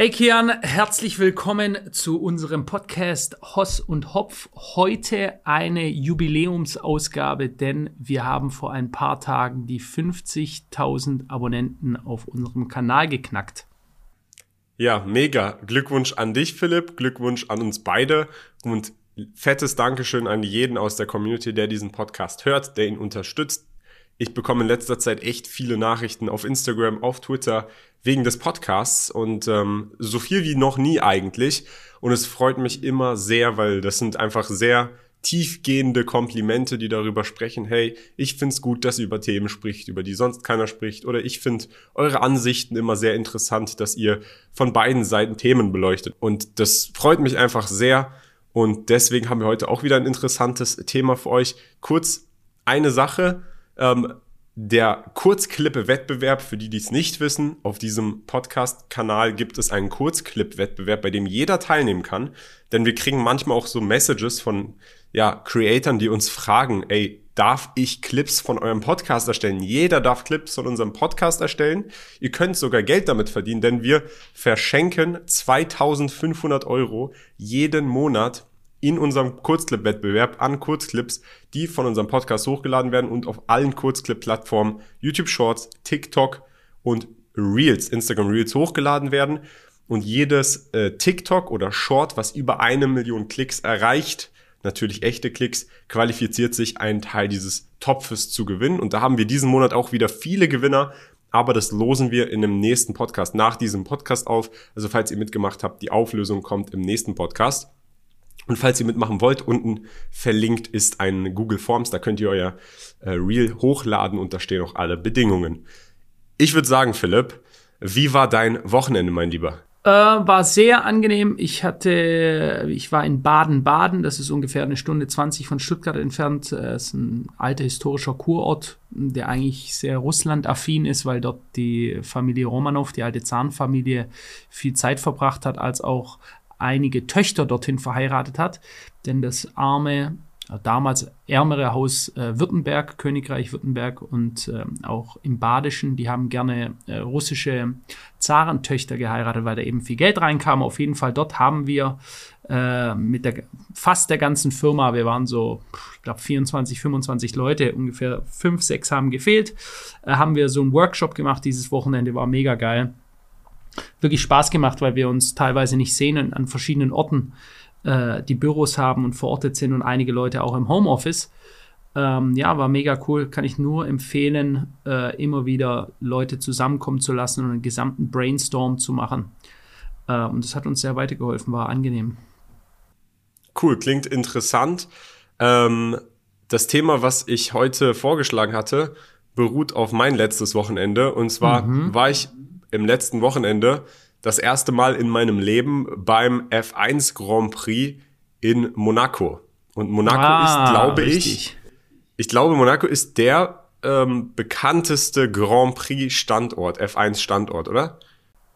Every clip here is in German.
Hey Kian, herzlich willkommen zu unserem Podcast Hoss und Hopf. Heute eine Jubiläumsausgabe, denn wir haben vor ein paar Tagen die 50.000 Abonnenten auf unserem Kanal geknackt. Ja, mega. Glückwunsch an dich, Philipp. Glückwunsch an uns beide und fettes Dankeschön an jeden aus der Community, der diesen Podcast hört, der ihn unterstützt. Ich bekomme in letzter Zeit echt viele Nachrichten auf Instagram, auf Twitter, wegen des Podcasts und ähm, so viel wie noch nie eigentlich. Und es freut mich immer sehr, weil das sind einfach sehr tiefgehende Komplimente, die darüber sprechen, hey, ich find's gut, dass ihr über Themen spricht, über die sonst keiner spricht, oder ich find eure Ansichten immer sehr interessant, dass ihr von beiden Seiten Themen beleuchtet. Und das freut mich einfach sehr. Und deswegen haben wir heute auch wieder ein interessantes Thema für euch. Kurz eine Sache. Ähm, der Kurzclip-Wettbewerb, für die, die es nicht wissen, auf diesem Podcast-Kanal gibt es einen Kurzclip-Wettbewerb, bei dem jeder teilnehmen kann. Denn wir kriegen manchmal auch so Messages von ja, Creatoren, die uns fragen, ey, darf ich Clips von eurem Podcast erstellen? Jeder darf Clips von unserem Podcast erstellen. Ihr könnt sogar Geld damit verdienen, denn wir verschenken 2500 Euro jeden Monat in unserem Kurzclip-Wettbewerb an Kurzclips, die von unserem Podcast hochgeladen werden und auf allen Kurzclip-Plattformen YouTube Shorts, TikTok und Reels, Instagram Reels hochgeladen werden. Und jedes äh, TikTok oder Short, was über eine Million Klicks erreicht, natürlich echte Klicks, qualifiziert sich einen Teil dieses Topfes zu gewinnen. Und da haben wir diesen Monat auch wieder viele Gewinner. Aber das losen wir in dem nächsten Podcast nach diesem Podcast auf. Also falls ihr mitgemacht habt, die Auflösung kommt im nächsten Podcast. Und falls ihr mitmachen wollt, unten verlinkt ist ein Google Forms, da könnt ihr euer äh, Reel hochladen und da stehen auch alle Bedingungen. Ich würde sagen, Philipp, wie war dein Wochenende, mein Lieber? Äh, war sehr angenehm. Ich hatte, ich war in Baden-Baden, das ist ungefähr eine Stunde 20 von Stuttgart entfernt. Das ist ein alter historischer Kurort, der eigentlich sehr Russland-affin ist, weil dort die Familie Romanov, die alte Zahnfamilie, viel Zeit verbracht hat, als auch einige Töchter dorthin verheiratet hat. Denn das arme, äh, damals ärmere Haus äh, Württemberg, Königreich Württemberg und äh, auch im Badischen, die haben gerne äh, russische Zarentöchter geheiratet, weil da eben viel Geld reinkam. Auf jeden Fall dort haben wir äh, mit der fast der ganzen Firma, wir waren so, ich glaube 24, 25 Leute, ungefähr fünf, sechs haben gefehlt, äh, haben wir so einen Workshop gemacht dieses Wochenende, war mega geil wirklich Spaß gemacht, weil wir uns teilweise nicht sehen und an verschiedenen Orten äh, die Büros haben und verortet sind und einige Leute auch im Homeoffice. Ähm, ja, war mega cool. Kann ich nur empfehlen, äh, immer wieder Leute zusammenkommen zu lassen und einen gesamten Brainstorm zu machen. Äh, und das hat uns sehr weitergeholfen, war angenehm. Cool, klingt interessant. Ähm, das Thema, was ich heute vorgeschlagen hatte, beruht auf mein letztes Wochenende. Und zwar mhm. war ich im letzten Wochenende das erste Mal in meinem Leben beim F1 Grand Prix in Monaco. Und Monaco ah, ist, glaube richtig. ich, ich glaube, Monaco ist der ähm, bekannteste Grand Prix Standort, F1 Standort, oder?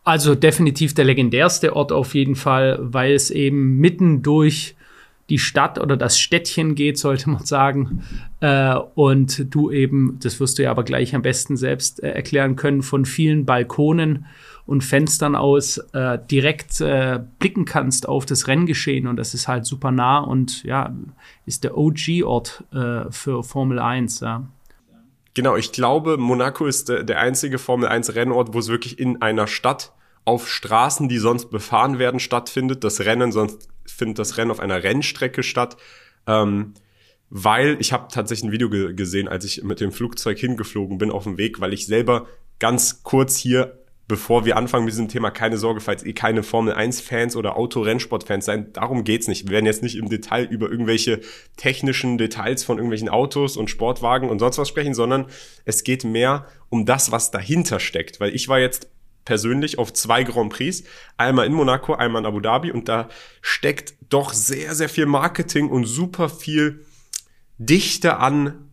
Also definitiv der legendärste Ort auf jeden Fall, weil es eben mitten durch die Stadt oder das Städtchen geht, sollte man sagen. Äh, und du eben, das wirst du ja aber gleich am besten selbst äh, erklären können, von vielen Balkonen und Fenstern aus äh, direkt äh, blicken kannst auf das Renngeschehen. Und das ist halt super nah und ja, ist der OG-Ort äh, für Formel 1. Ja. Genau, ich glaube, Monaco ist der, der einzige Formel 1 Rennort, wo es wirklich in einer Stadt auf Straßen, die sonst befahren werden, stattfindet. Das Rennen, sonst findet das Rennen auf einer Rennstrecke statt. Ähm, weil ich habe tatsächlich ein Video ge gesehen, als ich mit dem Flugzeug hingeflogen bin auf dem Weg, weil ich selber ganz kurz hier, bevor wir anfangen mit diesem Thema, keine Sorge, falls ihr keine Formel 1 Fans oder Autorennsport-Fans seid, darum geht's nicht. Wir werden jetzt nicht im Detail über irgendwelche technischen Details von irgendwelchen Autos und Sportwagen und sonst was sprechen, sondern es geht mehr um das, was dahinter steckt. Weil ich war jetzt persönlich auf zwei Grand Prix. Einmal in Monaco, einmal in Abu Dhabi. Und da steckt doch sehr, sehr viel Marketing und super viel Dichte an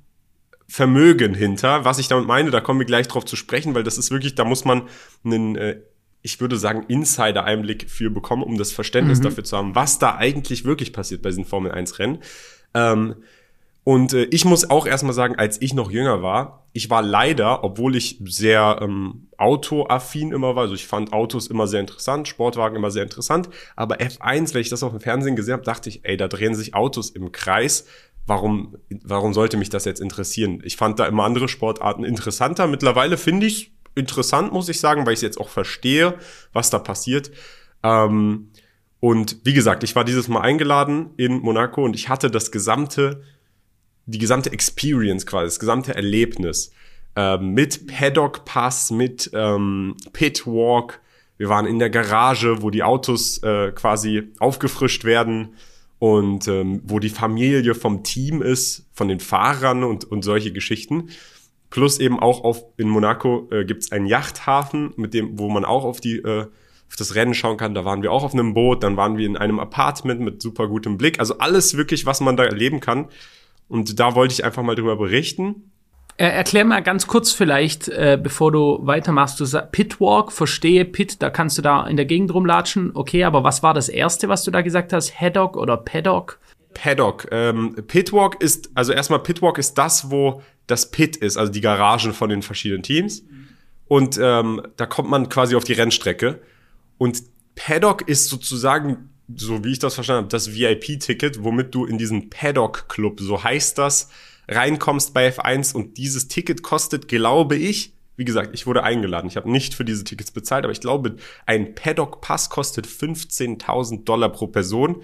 Vermögen hinter. Was ich damit meine, da kommen wir gleich drauf zu sprechen, weil das ist wirklich, da muss man einen, äh, ich würde sagen, Insider-Einblick für bekommen, um das Verständnis mhm. dafür zu haben, was da eigentlich wirklich passiert bei diesen Formel 1-Rennen. Ähm, Und äh, ich muss auch erstmal sagen, als ich noch jünger war, ich war leider, obwohl ich sehr ähm, autoaffin immer war, also ich fand Autos immer sehr interessant, Sportwagen immer sehr interessant, aber F1, wenn ich das auf dem Fernsehen gesehen habe, dachte ich, ey, da drehen sich Autos im Kreis. Warum, warum sollte mich das jetzt interessieren? Ich fand da immer andere Sportarten interessanter. Mittlerweile finde ich interessant, muss ich sagen, weil ich jetzt auch verstehe, was da passiert. Ähm, und wie gesagt, ich war dieses Mal eingeladen in Monaco und ich hatte das gesamte die gesamte Experience quasi, das gesamte Erlebnis äh, mit Paddock Pass, mit ähm, Pit Walk. Wir waren in der Garage, wo die Autos äh, quasi aufgefrischt werden und ähm, wo die Familie vom Team ist, von den Fahrern und, und solche Geschichten. Plus eben auch auf, in Monaco äh, gibt es einen Yachthafen, mit dem, wo man auch auf die äh, auf das Rennen schauen kann. Da waren wir auch auf einem Boot, dann waren wir in einem Apartment mit super gutem Blick. Also alles wirklich, was man da erleben kann. Und da wollte ich einfach mal drüber berichten. Erklär mal ganz kurz vielleicht, äh, bevor du weitermachst. Du sagst Pitwalk, verstehe Pit, da kannst du da in der Gegend rumlatschen. Okay, aber was war das erste, was du da gesagt hast? Haddock oder Paddock? Paddock. Ähm, Pitwalk ist, also erstmal Pitwalk ist das, wo das Pit ist, also die Garagen von den verschiedenen Teams. Und ähm, da kommt man quasi auf die Rennstrecke. Und Paddock ist sozusagen so wie ich das verstanden habe, das VIP-Ticket, womit du in diesen Paddock-Club, so heißt das, reinkommst bei F1 und dieses Ticket kostet, glaube ich, wie gesagt, ich wurde eingeladen. Ich habe nicht für diese Tickets bezahlt, aber ich glaube, ein Paddock-Pass kostet 15.000 Dollar pro Person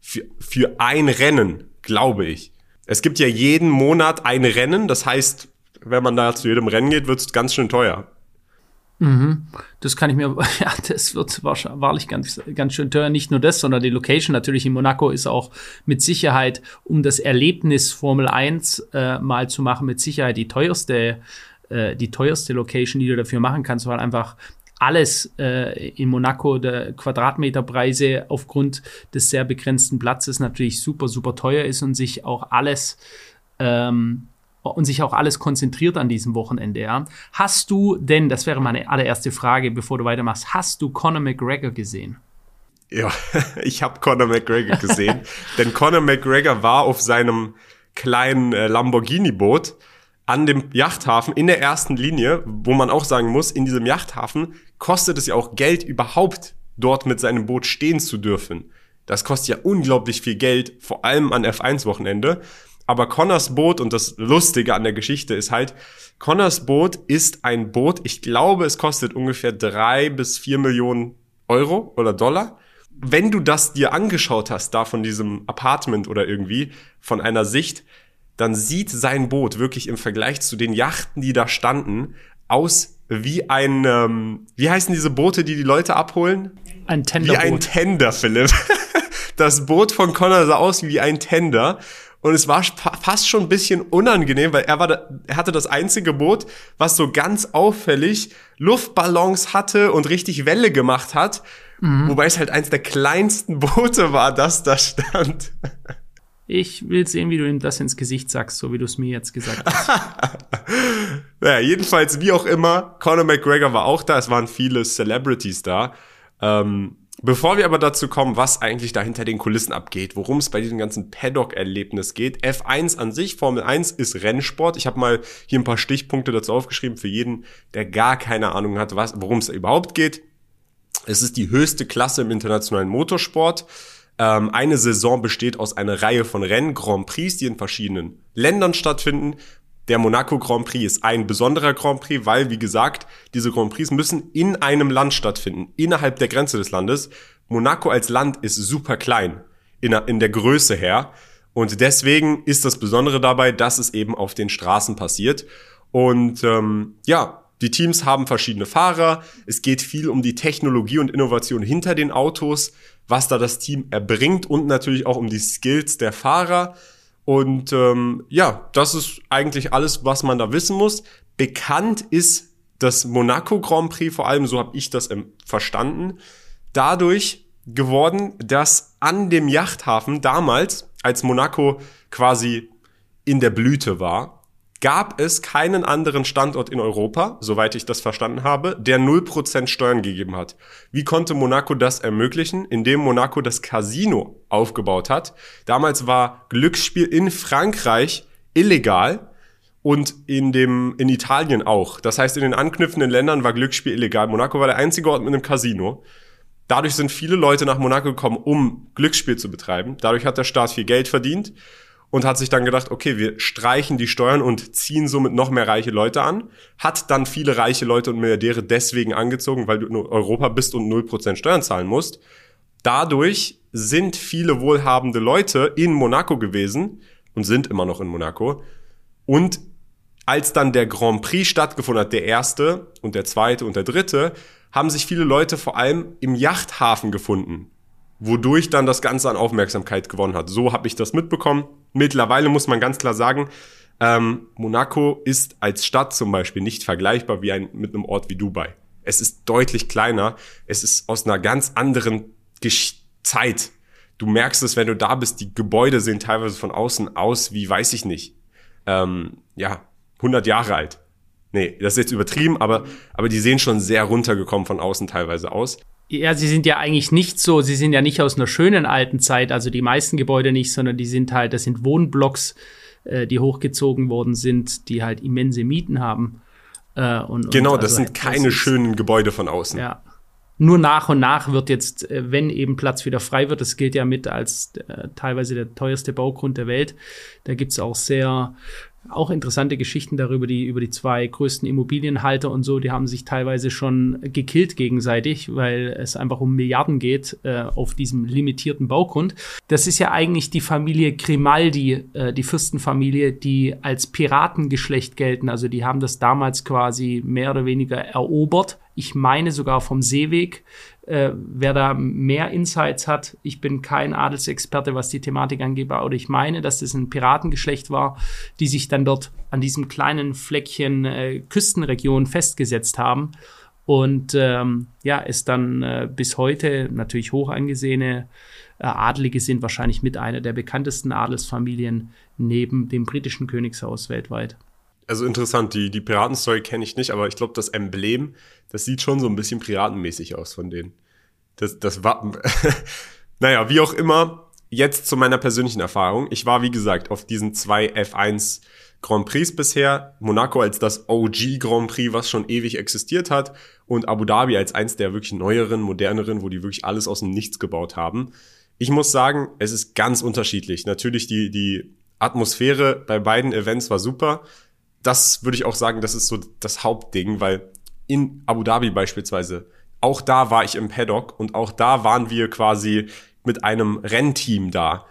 für, für ein Rennen, glaube ich. Es gibt ja jeden Monat ein Rennen, das heißt, wenn man da zu jedem Rennen geht, wird es ganz schön teuer. Mhm. Das kann ich mir, ja, das wird wahrscheinlich ganz, ganz schön teuer. Nicht nur das, sondern die Location natürlich in Monaco ist auch mit Sicherheit, um das Erlebnis Formel 1 äh, mal zu machen, mit Sicherheit die teuerste, äh, die teuerste Location, die du dafür machen kannst, weil einfach alles äh, in Monaco, der Quadratmeterpreise aufgrund des sehr begrenzten Platzes natürlich super, super teuer ist und sich auch alles ähm, und sich auch alles konzentriert an diesem Wochenende. Ja. Hast du denn, das wäre meine allererste Frage, bevor du weitermachst, hast du Conor McGregor gesehen? Ja, ich habe Conor McGregor gesehen, denn Conor McGregor war auf seinem kleinen äh, Lamborghini-Boot an dem Yachthafen in der ersten Linie, wo man auch sagen muss, in diesem Yachthafen kostet es ja auch Geld überhaupt dort mit seinem Boot stehen zu dürfen. Das kostet ja unglaublich viel Geld, vor allem an F1-Wochenende. Aber Connors Boot und das Lustige an der Geschichte ist halt, Connors Boot ist ein Boot, ich glaube, es kostet ungefähr drei bis vier Millionen Euro oder Dollar. Wenn du das dir angeschaut hast, da von diesem Apartment oder irgendwie, von einer Sicht, dann sieht sein Boot wirklich im Vergleich zu den Yachten, die da standen, aus wie ein, ähm, wie heißen diese Boote, die die Leute abholen? Ein Tender. Wie ein Tender, Philipp. Das Boot von Connor sah aus wie ein Tender. Und es war fast schon ein bisschen unangenehm, weil er war, da, er hatte das einzige Boot, was so ganz auffällig Luftballons hatte und richtig Welle gemacht hat. Mhm. Wobei es halt eins der kleinsten Boote war, das da stand. Ich will sehen, wie du ihm das ins Gesicht sagst, so wie du es mir jetzt gesagt hast. naja, jedenfalls, wie auch immer, Conor McGregor war auch da, es waren viele Celebrities da. Ähm, Bevor wir aber dazu kommen, was eigentlich da hinter den Kulissen abgeht, worum es bei diesem ganzen Paddock-Erlebnis geht, F1 an sich, Formel 1 ist Rennsport. Ich habe mal hier ein paar Stichpunkte dazu aufgeschrieben für jeden, der gar keine Ahnung hat, worum es überhaupt geht. Es ist die höchste Klasse im internationalen Motorsport. Ähm, eine Saison besteht aus einer Reihe von Rennen, Grand Prix, die in verschiedenen Ländern stattfinden. Der Monaco Grand Prix ist ein besonderer Grand Prix, weil, wie gesagt, diese Grand Prix müssen in einem Land stattfinden, innerhalb der Grenze des Landes. Monaco als Land ist super klein in, der Größe her. Und deswegen ist das Besondere dabei, dass es eben auf den Straßen passiert. Und ähm, ja, die Teams haben verschiedene Fahrer. Es geht viel um die Technologie und Innovation hinter den Autos, was da das Team erbringt und natürlich auch um die Skills der Fahrer. Und ähm, ja, das ist eigentlich alles, was man da wissen muss. Bekannt ist das Monaco Grand Prix, vor allem so habe ich das verstanden, dadurch geworden, dass an dem Yachthafen damals, als Monaco quasi in der Blüte war, gab es keinen anderen Standort in Europa, soweit ich das verstanden habe, der 0% Steuern gegeben hat. Wie konnte Monaco das ermöglichen? Indem Monaco das Casino aufgebaut hat. Damals war Glücksspiel in Frankreich illegal und in dem in Italien auch. Das heißt, in den anknüpfenden Ländern war Glücksspiel illegal. Monaco war der einzige Ort mit einem Casino. Dadurch sind viele Leute nach Monaco gekommen, um Glücksspiel zu betreiben. Dadurch hat der Staat viel Geld verdient und hat sich dann gedacht, okay, wir streichen die Steuern und ziehen somit noch mehr reiche Leute an. Hat dann viele reiche Leute und Milliardäre deswegen angezogen, weil du in Europa bist und 0% Steuern zahlen musst. Dadurch sind viele wohlhabende Leute in Monaco gewesen und sind immer noch in Monaco. Und als dann der Grand Prix stattgefunden hat, der erste und der zweite und der dritte, haben sich viele Leute vor allem im Yachthafen gefunden wodurch dann das Ganze an Aufmerksamkeit gewonnen hat. So habe ich das mitbekommen. Mittlerweile muss man ganz klar sagen, ähm, Monaco ist als Stadt zum Beispiel nicht vergleichbar wie ein, mit einem Ort wie Dubai. Es ist deutlich kleiner. Es ist aus einer ganz anderen Gesch Zeit. Du merkst es, wenn du da bist. Die Gebäude sehen teilweise von außen aus wie, weiß ich nicht, ähm, ja, 100 Jahre alt. Nee, das ist jetzt übertrieben, aber, aber die sehen schon sehr runtergekommen von außen teilweise aus. Ja, sie sind ja eigentlich nicht so, sie sind ja nicht aus einer schönen alten Zeit, also die meisten Gebäude nicht, sondern die sind halt, das sind Wohnblocks, äh, die hochgezogen worden sind, die halt immense Mieten haben. Äh, und, genau, und also das sind keine das schönen Gebäude von außen. Ja. Nur nach und nach wird jetzt, äh, wenn eben Platz wieder frei wird, das gilt ja mit als äh, teilweise der teuerste Baugrund der Welt, da gibt's auch sehr auch interessante Geschichten darüber, die über die zwei größten Immobilienhalter und so, die haben sich teilweise schon gekillt gegenseitig, weil es einfach um Milliarden geht äh, auf diesem limitierten Baugrund. Das ist ja eigentlich die Familie Grimaldi, äh, die Fürstenfamilie, die als Piratengeschlecht gelten. Also die haben das damals quasi mehr oder weniger erobert. Ich meine sogar vom Seeweg äh, wer da mehr Insights hat, ich bin kein Adelsexperte, was die Thematik angeht, aber ich meine, dass das ein Piratengeschlecht war, die sich dann dort an diesem kleinen Fleckchen äh, Küstenregion festgesetzt haben. Und ähm, ja, es dann äh, bis heute natürlich hoch angesehene äh, Adlige sind, wahrscheinlich mit einer der bekanntesten Adelsfamilien neben dem britischen Königshaus weltweit also interessant, die, die Piratenstory kenne ich nicht, aber ich glaube, das Emblem, das sieht schon so ein bisschen piratenmäßig aus von denen. Das, das Wappen. naja, wie auch immer, jetzt zu meiner persönlichen Erfahrung. Ich war, wie gesagt, auf diesen zwei F1 Grand Prix bisher. Monaco als das OG Grand Prix, was schon ewig existiert hat. Und Abu Dhabi als eins der wirklich neueren, moderneren, wo die wirklich alles aus dem Nichts gebaut haben. Ich muss sagen, es ist ganz unterschiedlich. Natürlich die, die Atmosphäre bei beiden Events war super das würde ich auch sagen, das ist so das Hauptding, weil in Abu Dhabi beispielsweise, auch da war ich im Paddock und auch da waren wir quasi mit einem Rennteam da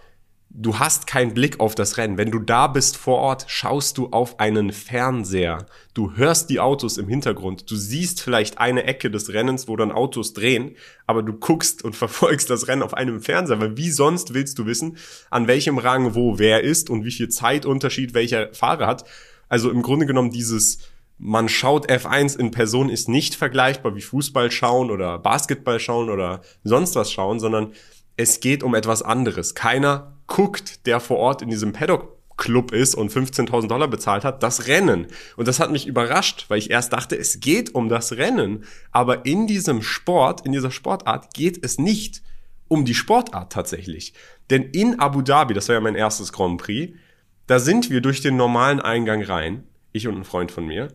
du hast keinen Blick auf das Rennen. Wenn du da bist vor Ort, schaust du auf einen Fernseher. Du hörst die Autos im Hintergrund. Du siehst vielleicht eine Ecke des Rennens, wo dann Autos drehen, aber du guckst und verfolgst das Rennen auf einem Fernseher, weil wie sonst willst du wissen, an welchem Rang wo wer ist und wie viel Zeitunterschied welcher Fahrer hat. Also im Grunde genommen dieses man schaut F1 in Person ist nicht vergleichbar wie Fußball schauen oder Basketball schauen oder sonst was schauen, sondern es geht um etwas anderes. Keiner guckt, der vor Ort in diesem Paddock Club ist und 15.000 Dollar bezahlt hat, das Rennen. Und das hat mich überrascht, weil ich erst dachte, es geht um das Rennen. Aber in diesem Sport, in dieser Sportart geht es nicht um die Sportart tatsächlich. Denn in Abu Dhabi, das war ja mein erstes Grand Prix, da sind wir durch den normalen Eingang rein, ich und ein Freund von mir,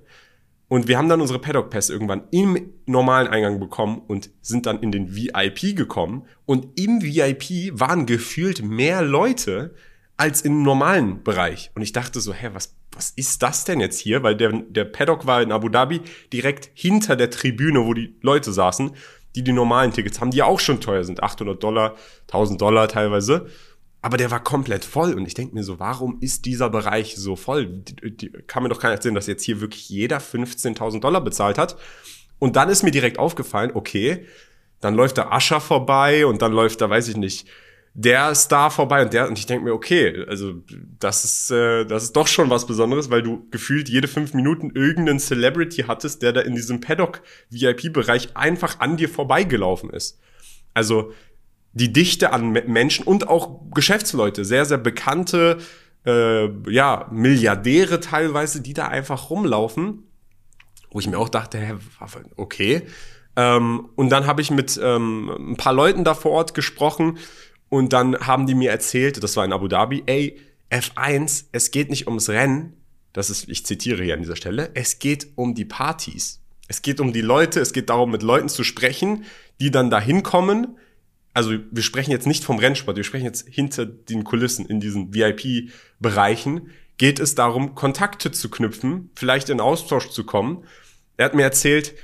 und wir haben dann unsere Paddock Pass irgendwann im normalen Eingang bekommen und sind dann in den VIP gekommen. Und im VIP waren gefühlt mehr Leute als im normalen Bereich. Und ich dachte so, hä, was, was ist das denn jetzt hier? Weil der, der Paddock war in Abu Dhabi direkt hinter der Tribüne, wo die Leute saßen, die die normalen Tickets haben, die auch schon teuer sind. 800 Dollar, 1000 Dollar teilweise. Aber der war komplett voll und ich denke mir so, warum ist dieser Bereich so voll? Die, die, kann mir doch keiner erzählen, dass jetzt hier wirklich jeder 15.000 Dollar bezahlt hat. Und dann ist mir direkt aufgefallen, okay, dann läuft da Ascher vorbei und dann läuft da, weiß ich nicht, der Star vorbei und der und ich denke mir, okay, also das ist äh, das ist doch schon was Besonderes, weil du gefühlt jede fünf Minuten irgendeinen Celebrity hattest, der da in diesem Paddock VIP Bereich einfach an dir vorbeigelaufen ist. Also die Dichte an Menschen und auch Geschäftsleute, sehr, sehr bekannte äh, ja, Milliardäre teilweise, die da einfach rumlaufen, wo ich mir auch dachte, hä, okay. Ähm, und dann habe ich mit ähm, ein paar Leuten da vor Ort gesprochen und dann haben die mir erzählt, das war in Abu Dhabi, ey, F1, es geht nicht ums Rennen, das ist, ich zitiere hier an dieser Stelle, es geht um die Partys. Es geht um die Leute, es geht darum, mit Leuten zu sprechen, die dann da hinkommen. Also wir sprechen jetzt nicht vom Rennsport, wir sprechen jetzt hinter den Kulissen in diesen VIP-Bereichen. Geht es darum, Kontakte zu knüpfen, vielleicht in Austausch zu kommen. Er hat mir erzählt,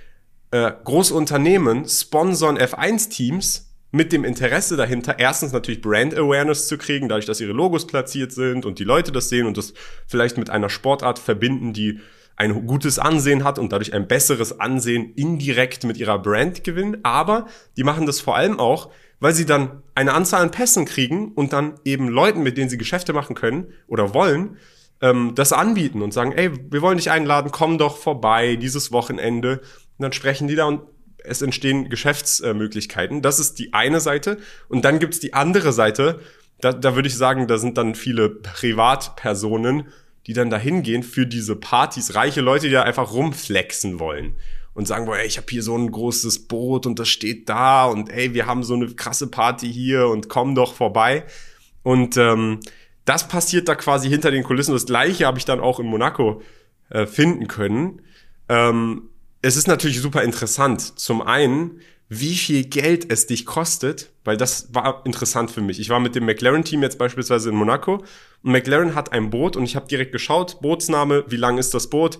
äh, große Unternehmen sponsern F1-Teams mit dem Interesse dahinter, erstens natürlich Brand Awareness zu kriegen, dadurch, dass ihre Logos platziert sind und die Leute das sehen und das vielleicht mit einer Sportart verbinden, die ein gutes Ansehen hat und dadurch ein besseres Ansehen indirekt mit ihrer Brand gewinnen. Aber die machen das vor allem auch, weil sie dann eine Anzahl an Pässen kriegen und dann eben Leuten, mit denen sie Geschäfte machen können oder wollen, ähm, das anbieten und sagen, ey, wir wollen dich einladen, komm doch vorbei dieses Wochenende. Und dann sprechen die da und es entstehen Geschäftsmöglichkeiten. Das ist die eine Seite. Und dann gibt's die andere Seite. Da, da würde ich sagen, da sind dann viele Privatpersonen, die dann dahin gehen für diese Partys. Reiche Leute, die da einfach rumflexen wollen und sagen, boah, ey, ich habe hier so ein großes Boot und das steht da und ey, wir haben so eine krasse Party hier und komm doch vorbei. Und ähm, das passiert da quasi hinter den Kulissen. Das gleiche habe ich dann auch in Monaco äh, finden können. Ähm, es ist natürlich super interessant. Zum einen, wie viel Geld es dich kostet, weil das war interessant für mich. Ich war mit dem McLaren-Team jetzt beispielsweise in Monaco und McLaren hat ein Boot und ich habe direkt geschaut, Bootsname, wie lang ist das Boot?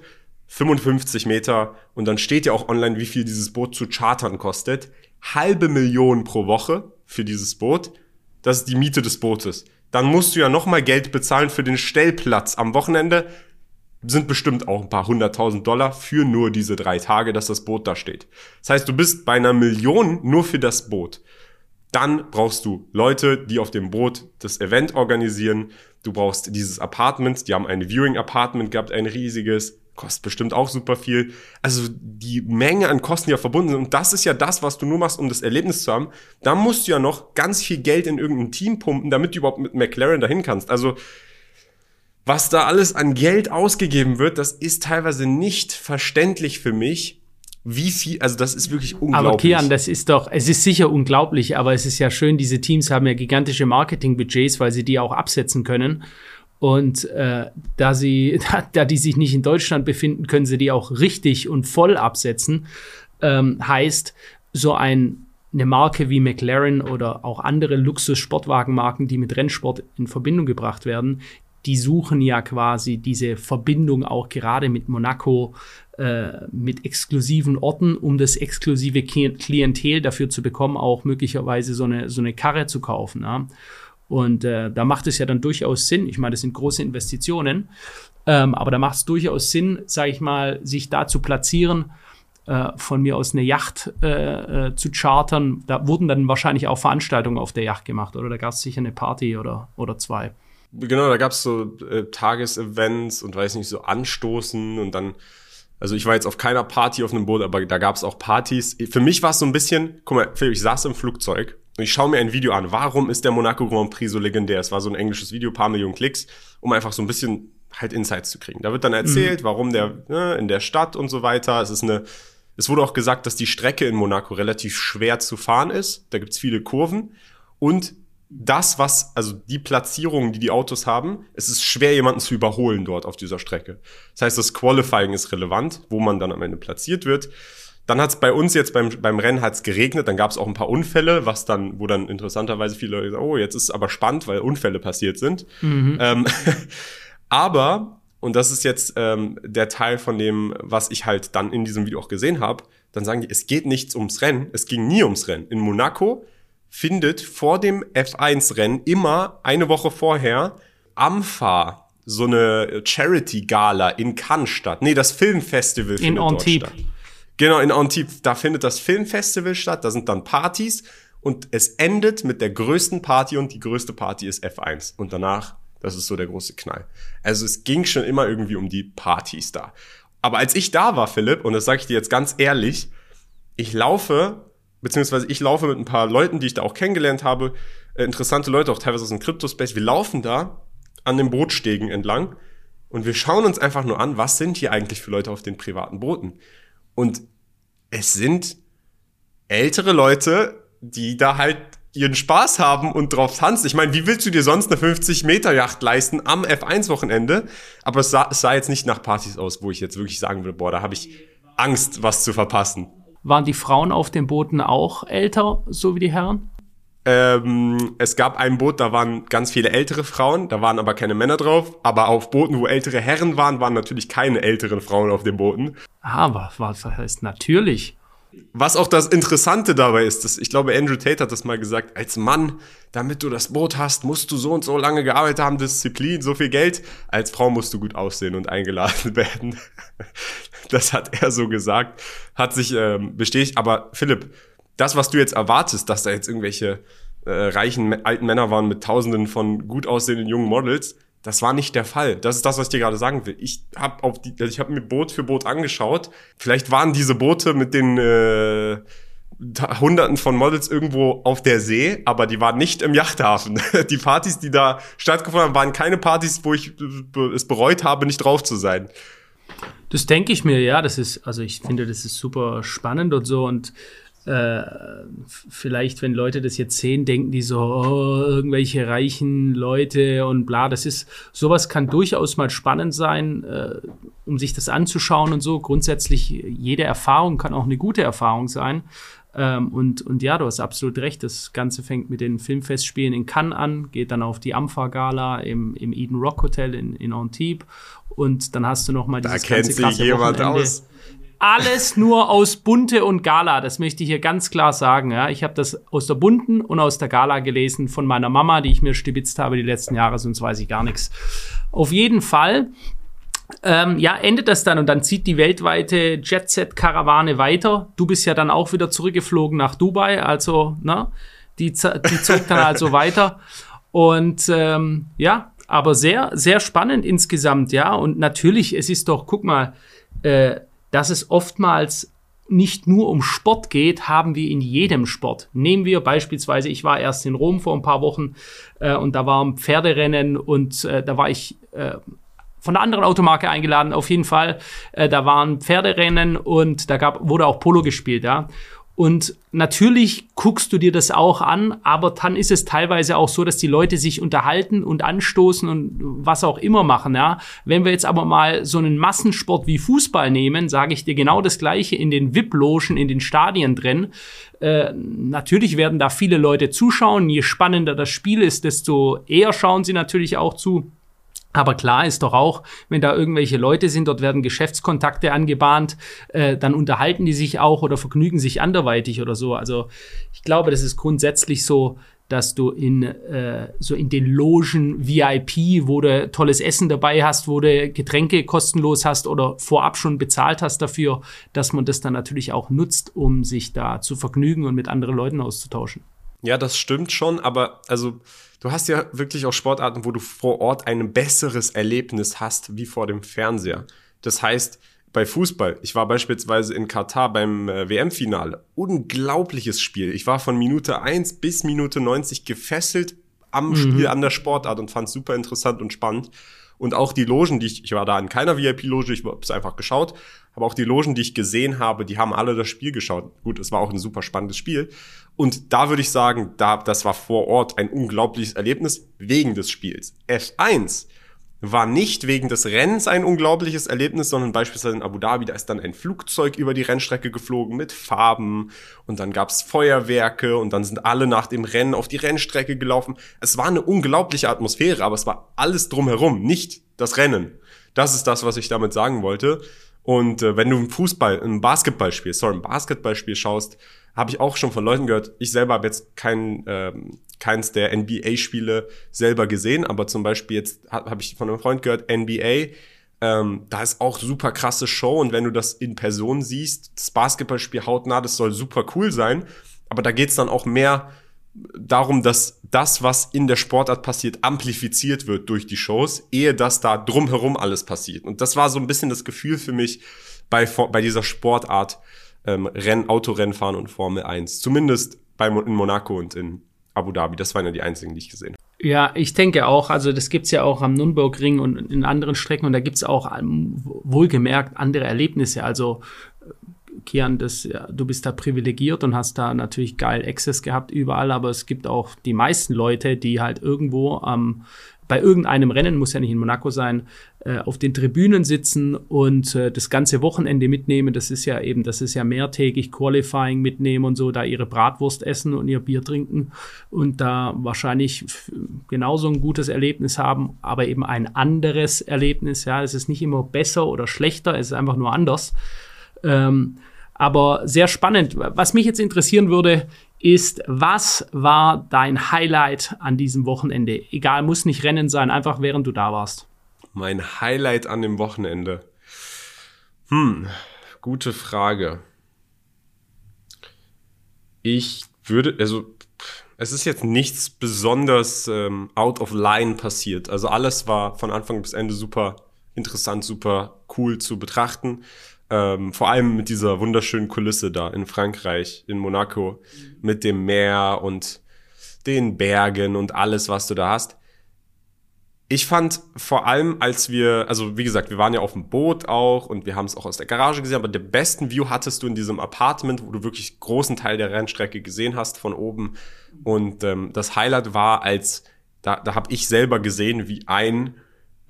55 Meter und dann steht ja auch online, wie viel dieses Boot zu chartern kostet. Halbe Million pro Woche für dieses Boot. Das ist die Miete des Bootes. Dann musst du ja nochmal Geld bezahlen für den Stellplatz am Wochenende sind bestimmt auch ein paar hunderttausend Dollar für nur diese drei Tage, dass das Boot da steht. Das heißt, du bist bei einer Million nur für das Boot. Dann brauchst du Leute, die auf dem Boot das Event organisieren. Du brauchst dieses Apartment. Die haben ein Viewing Apartment gehabt, ein riesiges. Kostet bestimmt auch super viel. Also die Menge an Kosten, die ja verbunden sind. Und das ist ja das, was du nur machst, um das Erlebnis zu haben. Da musst du ja noch ganz viel Geld in irgendein Team pumpen, damit du überhaupt mit McLaren dahin kannst. Also was da alles an Geld ausgegeben wird, das ist teilweise nicht verständlich für mich. Wie viel, also das ist wirklich unglaublich. Aber Kian, das ist doch, es ist sicher unglaublich, aber es ist ja schön, diese Teams haben ja gigantische Marketingbudgets, weil sie die auch absetzen können. Und äh, da sie, da, da die sich nicht in Deutschland befinden, können sie die auch richtig und voll absetzen. Ähm, heißt, so ein eine Marke wie McLaren oder auch andere Luxus-Sportwagenmarken, die mit Rennsport in Verbindung gebracht werden, die suchen ja quasi diese Verbindung auch gerade mit Monaco, äh, mit exklusiven Orten, um das exklusive Klientel dafür zu bekommen, auch möglicherweise so eine, so eine Karre zu kaufen. Ja? Und äh, da macht es ja dann durchaus Sinn. Ich meine, das sind große Investitionen, ähm, aber da macht es durchaus Sinn, sage ich mal, sich da zu platzieren, äh, von mir aus eine Yacht äh, äh, zu chartern. Da wurden dann wahrscheinlich auch Veranstaltungen auf der Yacht gemacht, oder da gab es sicher eine Party oder, oder zwei. Genau, da gab's so äh, Tagesevents und weiß nicht, so Anstoßen und dann, also ich war jetzt auf keiner Party auf einem Boot, aber da gab's auch Partys. Für mich war es so ein bisschen, guck mal, Philipp, ich saß im Flugzeug und ich schaue mir ein Video an. Warum ist der Monaco Grand Prix so legendär? Es war so ein englisches Video, paar Millionen Klicks, um einfach so ein bisschen halt Insights zu kriegen. Da wird dann erzählt, mhm. warum der ne, in der Stadt und so weiter. Es ist eine, es wurde auch gesagt, dass die Strecke in Monaco relativ schwer zu fahren ist. Da gibt's viele Kurven und das, was, also die Platzierungen, die die Autos haben, es ist schwer, jemanden zu überholen dort auf dieser Strecke. Das heißt, das Qualifying ist relevant, wo man dann am Ende platziert wird. Dann hat es bei uns jetzt beim, beim Rennen hat's geregnet, dann gab es auch ein paar Unfälle, was dann, wo dann interessanterweise viele Leute sagen, oh, jetzt ist es aber spannend, weil Unfälle passiert sind. Mhm. Ähm, aber, und das ist jetzt ähm, der Teil von dem, was ich halt dann in diesem Video auch gesehen habe, dann sagen die, es geht nichts ums Rennen, es ging nie ums Rennen. In Monaco findet vor dem F1-Rennen immer eine Woche vorher AMFA, so eine Charity-Gala in Cannes statt. Nee, das Filmfestival findet in Antibes. dort statt. Genau, in Antibes. Da findet das Filmfestival statt, da sind dann Partys und es endet mit der größten Party und die größte Party ist F1. Und danach, das ist so der große Knall. Also es ging schon immer irgendwie um die Partys da. Aber als ich da war, Philipp, und das sage ich dir jetzt ganz ehrlich, ich laufe beziehungsweise ich laufe mit ein paar Leuten, die ich da auch kennengelernt habe, äh, interessante Leute, auch teilweise aus dem Crypto-Space, wir laufen da an den Bootstegen entlang und wir schauen uns einfach nur an, was sind hier eigentlich für Leute auf den privaten Booten. Und es sind ältere Leute, die da halt ihren Spaß haben und drauf tanzen. Ich meine, wie willst du dir sonst eine 50-Meter-Yacht leisten am F1-Wochenende? Aber es sah, es sah jetzt nicht nach Partys aus, wo ich jetzt wirklich sagen würde, boah, da habe ich Angst, was zu verpassen. Waren die Frauen auf den Booten auch älter, so wie die Herren? Ähm, es gab ein Boot, da waren ganz viele ältere Frauen, da waren aber keine Männer drauf. Aber auf Booten, wo ältere Herren waren, waren natürlich keine älteren Frauen auf den Booten. Aber was heißt natürlich? Was auch das Interessante dabei ist, dass ich glaube, Andrew Tate hat das mal gesagt, als Mann, damit du das Boot hast, musst du so und so lange gearbeitet haben, Disziplin, so viel Geld. Als Frau musst du gut aussehen und eingeladen werden. Das hat er so gesagt, hat sich ähm, bestätigt. Aber Philipp, das, was du jetzt erwartest, dass da jetzt irgendwelche äh, reichen alten Männer waren mit Tausenden von gut aussehenden jungen Models, das war nicht der Fall. Das ist das, was ich dir gerade sagen will. Ich habe auf die, also ich habe mir Boot für Boot angeschaut. Vielleicht waren diese Boote mit den äh, Hunderten von Models irgendwo auf der See, aber die waren nicht im Yachthafen. Die Partys, die da stattgefunden haben, waren keine Partys, wo ich es bereut habe, nicht drauf zu sein. Das denke ich mir, ja. Das ist, also ich finde, das ist super spannend und so und äh, vielleicht, wenn Leute das jetzt sehen, denken die so, oh, irgendwelche reichen Leute und bla. Das ist, sowas kann durchaus mal spannend sein, äh, um sich das anzuschauen und so. Grundsätzlich, jede Erfahrung kann auch eine gute Erfahrung sein. Ähm, und, und ja, du hast absolut recht. Das Ganze fängt mit den Filmfestspielen in Cannes an, geht dann auf die Ampha-Gala im, im Eden Rock Hotel in, in Antibes. Und dann hast du noch mal dieses da kennt sich jemand Wochenende. aus alles nur aus Bunte und Gala. Das möchte ich hier ganz klar sagen. Ja. Ich habe das aus der Bunten und aus der Gala gelesen von meiner Mama, die ich mir stibitzt habe die letzten Jahre, sonst weiß ich gar nichts. Auf jeden Fall ähm, ja, endet das dann und dann zieht die weltweite Jet-Set-Karawane weiter. Du bist ja dann auch wieder zurückgeflogen nach Dubai, also, ne, die, die zog dann also weiter. Und ähm, ja, aber sehr, sehr spannend insgesamt, ja. Und natürlich, es ist doch, guck mal, äh, dass es oftmals nicht nur um Sport geht, haben wir in jedem Sport. Nehmen wir beispielsweise, ich war erst in Rom vor ein paar Wochen äh, und da war ein Pferderennen und äh, da war ich äh, von einer anderen Automarke eingeladen, auf jeden Fall. Äh, da waren Pferderennen und da gab, wurde auch Polo gespielt, ja. Und natürlich guckst du dir das auch an, aber dann ist es teilweise auch so, dass die Leute sich unterhalten und anstoßen und was auch immer machen. Ja. Wenn wir jetzt aber mal so einen Massensport wie Fußball nehmen, sage ich dir genau das Gleiche in den VIP-Logen, in den Stadien drin. Äh, natürlich werden da viele Leute zuschauen. Je spannender das Spiel ist, desto eher schauen sie natürlich auch zu. Aber klar ist doch auch, wenn da irgendwelche Leute sind, dort werden Geschäftskontakte angebahnt, äh, dann unterhalten die sich auch oder vergnügen sich anderweitig oder so. Also ich glaube, das ist grundsätzlich so, dass du in äh, so in den Logen VIP, wo du tolles Essen dabei hast, wo du Getränke kostenlos hast oder vorab schon bezahlt hast dafür, dass man das dann natürlich auch nutzt, um sich da zu vergnügen und mit anderen Leuten auszutauschen. Ja, das stimmt schon, aber also du hast ja wirklich auch Sportarten, wo du vor Ort ein besseres Erlebnis hast wie vor dem Fernseher. Das heißt, bei Fußball, ich war beispielsweise in Katar beim äh, WM-Finale. Unglaubliches Spiel. Ich war von Minute 1 bis Minute 90 gefesselt am mhm. Spiel, an der Sportart und fand es super interessant und spannend. Und auch die Logen, die ich, ich war da in keiner VIP-Loge, ich habe es einfach geschaut, aber auch die Logen, die ich gesehen habe, die haben alle das Spiel geschaut. Gut, es war auch ein super spannendes Spiel. Und da würde ich sagen, da, das war vor Ort ein unglaubliches Erlebnis wegen des Spiels. F1 war nicht wegen des Rennens ein unglaubliches Erlebnis, sondern beispielsweise in Abu Dhabi, da ist dann ein Flugzeug über die Rennstrecke geflogen mit Farben und dann gab's Feuerwerke und dann sind alle nach dem Rennen auf die Rennstrecke gelaufen. Es war eine unglaubliche Atmosphäre, aber es war alles drumherum, nicht das Rennen. Das ist das, was ich damit sagen wollte. Und äh, wenn du ein Fußball, ein Basketballspiel, sorry, ein Basketballspiel schaust, habe ich auch schon von Leuten gehört. Ich selber habe jetzt kein, ähm, keins der NBA-Spiele selber gesehen, aber zum Beispiel jetzt habe hab ich von einem Freund gehört, NBA, ähm, da ist auch super krasse Show und wenn du das in Person siehst, das Basketballspiel hautnah, das soll super cool sein, aber da geht's dann auch mehr darum, dass das, was in der Sportart passiert, amplifiziert wird durch die Shows, ehe dass da drumherum alles passiert. Und das war so ein bisschen das Gefühl für mich bei, bei dieser Sportart ähm, Renn, Autorennfahren und Formel 1. Zumindest bei, in Monaco und in Abu Dhabi. Das waren ja die einzigen, die ich gesehen habe. Ja, ich denke auch. Also das gibt's ja auch am Nürnbergring und in anderen Strecken und da gibt's auch ähm, wohlgemerkt andere Erlebnisse. Also Kian, das, ja, du bist da privilegiert und hast da natürlich geil Access gehabt überall, aber es gibt auch die meisten Leute, die halt irgendwo am bei irgendeinem Rennen, muss ja nicht in Monaco sein, äh, auf den Tribünen sitzen und äh, das ganze Wochenende mitnehmen. Das ist ja eben, das ist ja mehrtägig Qualifying mitnehmen und so, da ihre Bratwurst essen und ihr Bier trinken und da wahrscheinlich genauso ein gutes Erlebnis haben, aber eben ein anderes Erlebnis. Ja, es ist nicht immer besser oder schlechter, es ist einfach nur anders. Ähm, aber sehr spannend. Was mich jetzt interessieren würde, ist, was war dein Highlight an diesem Wochenende? Egal, muss nicht Rennen sein, einfach während du da warst. Mein Highlight an dem Wochenende. Hm, gute Frage. Ich würde, also es ist jetzt nichts besonders ähm, out of line passiert. Also alles war von Anfang bis Ende super interessant, super cool zu betrachten. Ähm, vor allem mit dieser wunderschönen Kulisse da in Frankreich, in Monaco, mit dem Meer und den Bergen und alles, was du da hast. Ich fand vor allem, als wir, also wie gesagt, wir waren ja auf dem Boot auch und wir haben es auch aus der Garage gesehen, aber den besten View hattest du in diesem Apartment, wo du wirklich großen Teil der Rennstrecke gesehen hast von oben. Und ähm, das Highlight war, als da, da habe ich selber gesehen, wie ein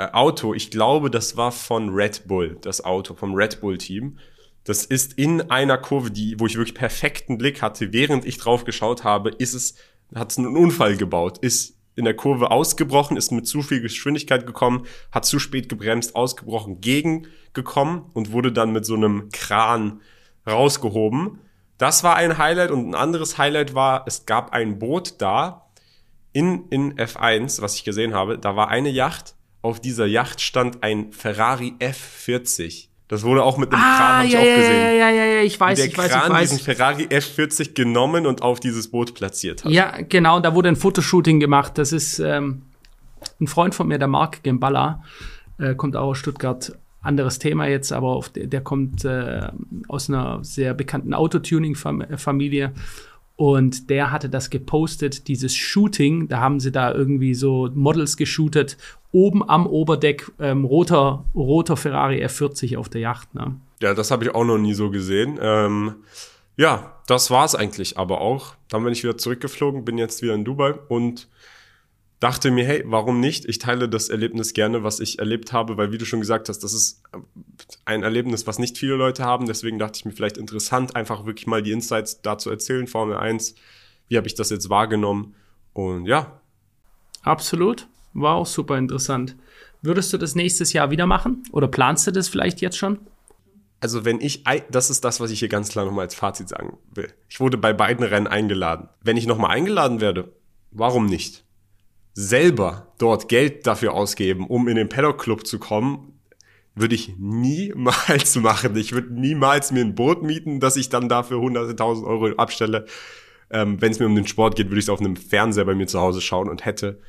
äh, Auto, ich glaube, das war von Red Bull, das Auto vom Red Bull Team. Das ist in einer Kurve, die, wo ich wirklich perfekten Blick hatte, während ich drauf geschaut habe, ist es, hat es einen Unfall gebaut, ist in der Kurve ausgebrochen, ist mit zu viel Geschwindigkeit gekommen, hat zu spät gebremst, ausgebrochen, gegengekommen und wurde dann mit so einem Kran rausgehoben. Das war ein Highlight und ein anderes Highlight war, es gab ein Boot da in, in F1, was ich gesehen habe. Da war eine Yacht auf dieser Yacht stand ein Ferrari F40. Das wurde auch mit einem ah, Kran, hab ich ja, auch gesehen. Ja, ja, ja, ja, ich weiß, der ich weiß, Kran ich weiß. diesen Ferrari F40 genommen und auf dieses Boot platziert hat. Ja, genau, da wurde ein Fotoshooting gemacht. Das ist ähm, ein Freund von mir, der Marc Gemballa, äh, kommt auch aus Stuttgart. Anderes Thema jetzt, aber der, der, kommt äh, aus einer sehr bekannten Autotuning-Familie. Und der hatte das gepostet, dieses Shooting. Da haben sie da irgendwie so Models geshootet oben am Oberdeck ähm, roter, roter Ferrari F40 auf der Yacht. Ne? Ja, das habe ich auch noch nie so gesehen. Ähm, ja, das war's eigentlich aber auch. Dann bin ich wieder zurückgeflogen, bin jetzt wieder in Dubai und dachte mir, hey, warum nicht? Ich teile das Erlebnis gerne, was ich erlebt habe, weil wie du schon gesagt hast, das ist ein Erlebnis, was nicht viele Leute haben. Deswegen dachte ich mir vielleicht interessant, einfach wirklich mal die Insights dazu erzählen, Formel 1. Wie habe ich das jetzt wahrgenommen? Und ja. Absolut. War auch super interessant. Würdest du das nächstes Jahr wieder machen? Oder planst du das vielleicht jetzt schon? Also wenn ich, das ist das, was ich hier ganz klar nochmal als Fazit sagen will. Ich wurde bei beiden Rennen eingeladen. Wenn ich nochmal eingeladen werde, warum nicht? Selber dort Geld dafür ausgeben, um in den Paddock Club zu kommen, würde ich niemals machen. Ich würde niemals mir ein Boot mieten, dass ich dann dafür hunderte tausend Euro abstelle. Ähm, Wenn es mir um den Sport geht, würde ich es auf einem Fernseher bei mir zu Hause schauen und hätte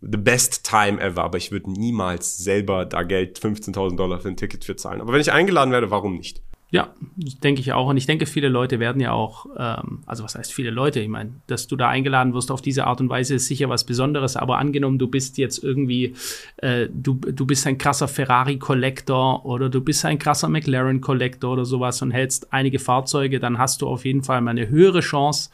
the best time ever, aber ich würde niemals selber da Geld, 15.000 Dollar für ein Ticket für zahlen. Aber wenn ich eingeladen werde, warum nicht? Ja, denke ich auch. Und ich denke, viele Leute werden ja auch, ähm, also was heißt viele Leute? Ich meine, dass du da eingeladen wirst auf diese Art und Weise ist sicher was Besonderes. Aber angenommen, du bist jetzt irgendwie, äh, du, du bist ein krasser Ferrari-Collector oder du bist ein krasser McLaren-Collector oder sowas und hältst einige Fahrzeuge, dann hast du auf jeden Fall mal eine höhere Chance,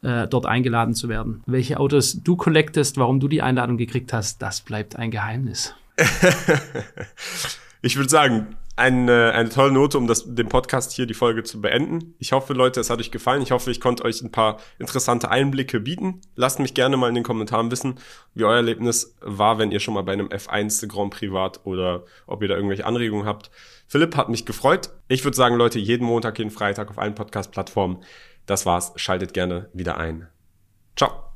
äh, dort eingeladen zu werden. Welche Autos du collectest, warum du die Einladung gekriegt hast, das bleibt ein Geheimnis. ich würde sagen, eine, eine tolle Note, um das, den Podcast hier, die Folge zu beenden. Ich hoffe, Leute, es hat euch gefallen. Ich hoffe, ich konnte euch ein paar interessante Einblicke bieten. Lasst mich gerne mal in den Kommentaren wissen, wie euer Erlebnis war, wenn ihr schon mal bei einem F1 Grand Prix wart oder ob ihr da irgendwelche Anregungen habt. Philipp hat mich gefreut. Ich würde sagen, Leute, jeden Montag, jeden Freitag auf allen Podcast-Plattformen das war's. Schaltet gerne wieder ein. Ciao.